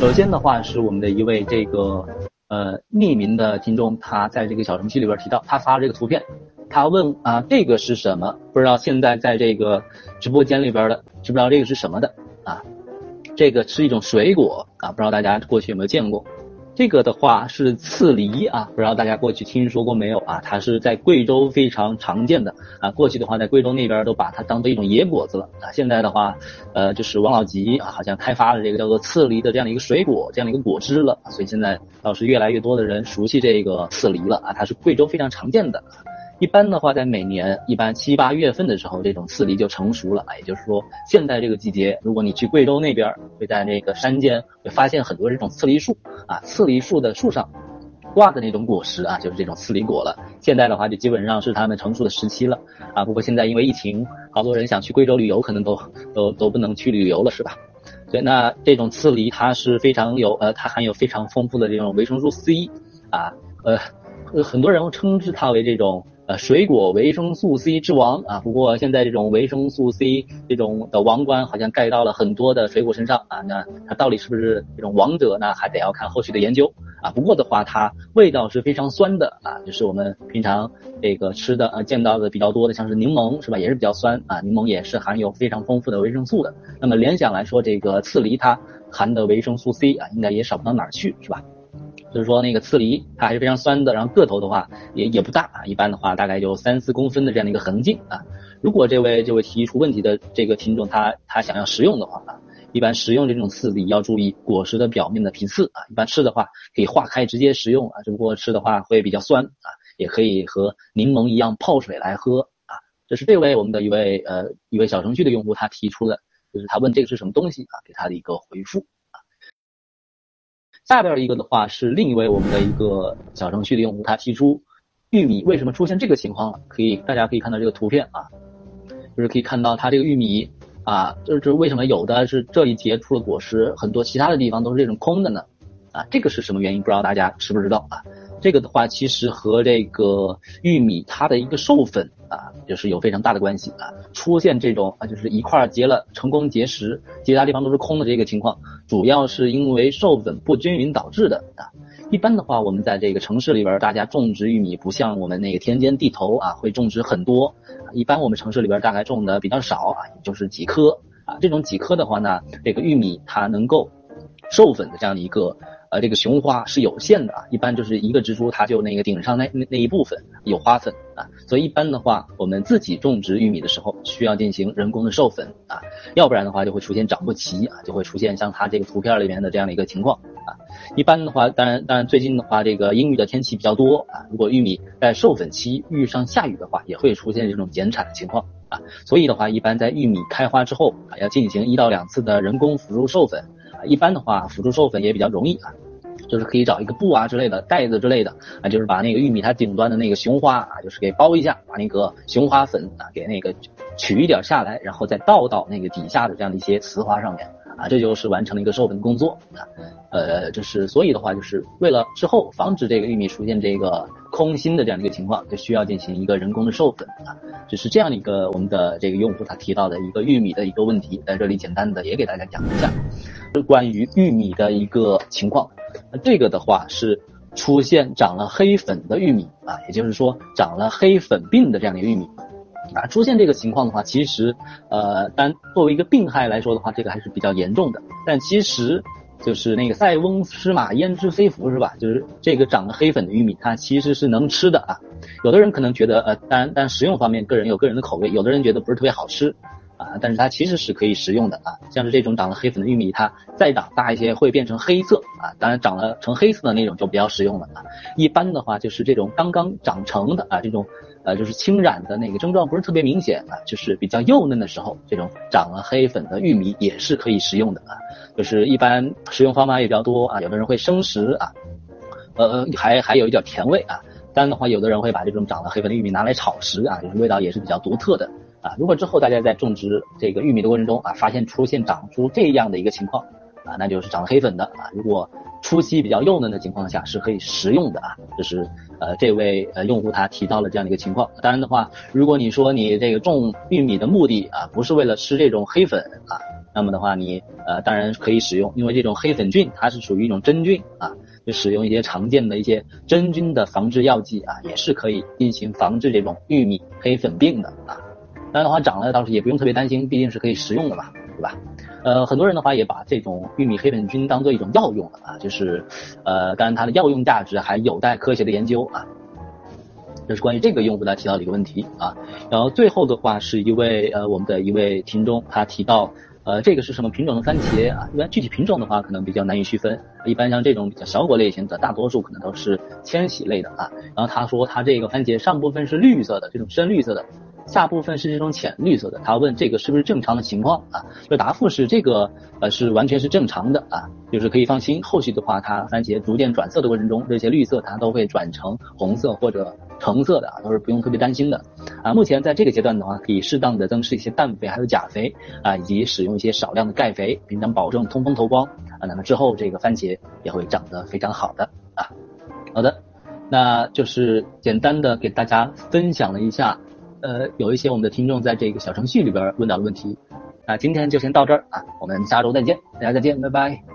首先的话是我们的一位这个呃匿名的听众，他在这个小程序里边提到，他发了这个图片，他问啊这个是什么？不知道现在在这个直播间里边的知不知道这个是什么的啊？这个是一种水果啊，不知道大家过去有没有见过？这个的话是刺梨啊，不知道大家过去听说过没有啊？它是在贵州非常常见的啊。过去的话，在贵州那边都把它当做一种野果子了啊。现在的话，呃，就是王老吉啊，好像开发了这个叫做刺梨的这样的一个水果，这样的一个果汁了。所以现在倒是越来越多的人熟悉这个刺梨了啊。它是贵州非常常见的。一般的话，在每年一般七八月份的时候，这种刺梨就成熟了啊。也就是说，现在这个季节，如果你去贵州那边，会在那个山间会发现很多这种刺梨树啊。刺梨树的树上挂的那种果实啊，就是这种刺梨果了。现在的话，就基本上是它们成熟的时期了啊。不过现在因为疫情，好多人想去贵州旅游，可能都都都不能去旅游了，是吧？对，那这种刺梨它是非常有呃，它含有非常丰富的这种维生素 C 啊，呃，很多人称之它为这种。呃，水果维生素 C 之王啊，不过现在这种维生素 C 这种的王冠好像盖到了很多的水果身上啊，那它到底是不是这种王者呢？还得要看后续的研究啊。不过的话，它味道是非常酸的啊，就是我们平常这个吃的呃见到的比较多的，像是柠檬是吧，也是比较酸啊。柠檬也是含有非常丰富的维生素的。那么联想来说，这个刺梨它含的维生素 C 啊，应该也少不到哪儿去，是吧？就是说那个刺梨，它还是非常酸的，然后个头的话也也不大啊，一般的话大概就三四公分的这样的一个横径啊。如果这位这位提出问题的这个听众他他想要食用的话啊，一般食用这种刺梨要注意果实的表面的皮刺啊，一般吃的话可以化开直接食用啊，只不过吃的话会比较酸啊，也可以和柠檬一样泡水来喝啊。这是这位我们的一位呃一位小程序的用户他提出的，就是他问这个是什么东西啊，给他的一个回复。下边一个的话是另一位我们的一个小程序的用户，他提出玉米为什么出现这个情况了？可以，大家可以看到这个图片啊，就是可以看到它这个玉米啊，就是为什么有的是这一节出了果实，很多其他的地方都是这种空的呢？啊，这个是什么原因？不知道大家知不知道啊？这个的话其实和这个玉米它的一个授粉啊，就是有非常大的关系啊。出现这种啊，就是一块结了成功结实，其他地方都是空的这个情况。主要是因为授粉不均匀导致的啊。一般的话，我们在这个城市里边，大家种植玉米不像我们那个田间地头啊，会种植很多。一般我们城市里边大概种的比较少啊，就是几棵啊。这种几棵的话呢，这个玉米它能够授粉的这样的一个呃这个雄花是有限的啊。一般就是一个植株它就那个顶上那那那一部分有花粉啊。所以一般的话，我们自己种植玉米的时候需要进行人工的授粉啊。要不然的话就会出现长不齐啊，就会出现像它这个图片里面的这样的一个情况啊。一般的话，当然当然最近的话，这个阴雨的天气比较多啊，如果玉米在授粉期遇上下雨的话，也会出现这种减产的情况啊。所以的话，一般在玉米开花之后啊，要进行一到两次的人工辅助授粉啊。一般的话，辅助授粉也比较容易啊，就是可以找一个布啊之类的袋子之类的啊，就是把那个玉米它顶端的那个雄花啊，就是给包一下，把那个雄花粉啊给那个。取一点下来，然后再倒到那个底下的这样的一些雌花上面啊，这就是完成了一个授粉工作啊。呃，就是所以的话，就是为了之后防止这个玉米出现这个空心的这样的一个情况，就需要进行一个人工的授粉啊。就是这样的一个我们的这个用户他提到的一个玉米的一个问题，在这里简单的也给大家讲一下，是关于玉米的一个情况。那这个的话是出现长了黑粉的玉米啊，也就是说长了黑粉病的这样的玉米。啊，出现这个情况的话，其实，呃，单作为一个病害来说的话，这个还是比较严重的。但其实，就是那个塞翁失马焉知非福是吧？就是这个长了黑粉的玉米，它其实是能吃的啊。有的人可能觉得，呃，但但食用方面，个人有个人的口味。有的人觉得不是特别好吃，啊，但是它其实是可以食用的啊。像是这种长了黑粉的玉米，它再长大一些会变成黑色啊。当然，长了成黑色的那种就不要食用了啊。一般的话，就是这种刚刚长成的啊，这种。呃，就是青染的那个症状不是特别明显啊，就是比较幼嫩的时候，这种长了黑粉的玉米也是可以食用的啊。就是一般食用方法也比较多啊，有的人会生食啊，呃，还还有一点甜味啊。当然的话，有的人会把这种长了黑粉的玉米拿来炒食啊，就是味道也是比较独特的啊。如果之后大家在种植这个玉米的过程中啊，发现出现长出这样的一个情况啊，那就是长了黑粉的啊。如果初期比较幼嫩的情况下是可以食用的啊，这是呃这位呃用户他提到了这样的一个情况。当然的话，如果你说你这个种玉米的目的啊不是为了吃这种黑粉啊，那么的话你呃当然可以使用，因为这种黑粉菌它是属于一种真菌啊，就使用一些常见的一些真菌的防治药剂啊，也是可以进行防治这种玉米黑粉病的啊。当然的话长了倒是也不用特别担心，毕竟是可以食用的嘛，对吧？呃，很多人的话也把这种玉米黑粉菌当做一种药用了啊，就是，呃，当然它的药用价值还有待科学的研究啊。这是关于这个用户他提到的一个问题啊。然后最后的话是一位呃我们的一位听众他提到，呃，这个是什么品种的番茄啊？一般具体品种的话可能比较难以区分，一般像这种比较小果类型的，大多数可能都是千禧类的啊。然后他说他这个番茄上部分是绿色的，这种深绿色的。下部分是这种浅绿色的，他问这个是不是正常的情况啊？就答复是这个呃是完全是正常的啊，就是可以放心。后续的话，它番茄逐渐转色的过程中，这些绿色它都会转成红色或者橙色的啊，都是不用特别担心的啊。目前在这个阶段的话，可以适当的增施一些氮肥还有钾肥啊，以及使用一些少量的钙肥，并将保证通风透光啊。那么之后这个番茄也会长得非常好的啊。好的，那就是简单的给大家分享了一下。呃，有一些我们的听众在这个小程序里边问到的问题，那今天就先到这儿啊，我们下周再见，大家再见，拜拜。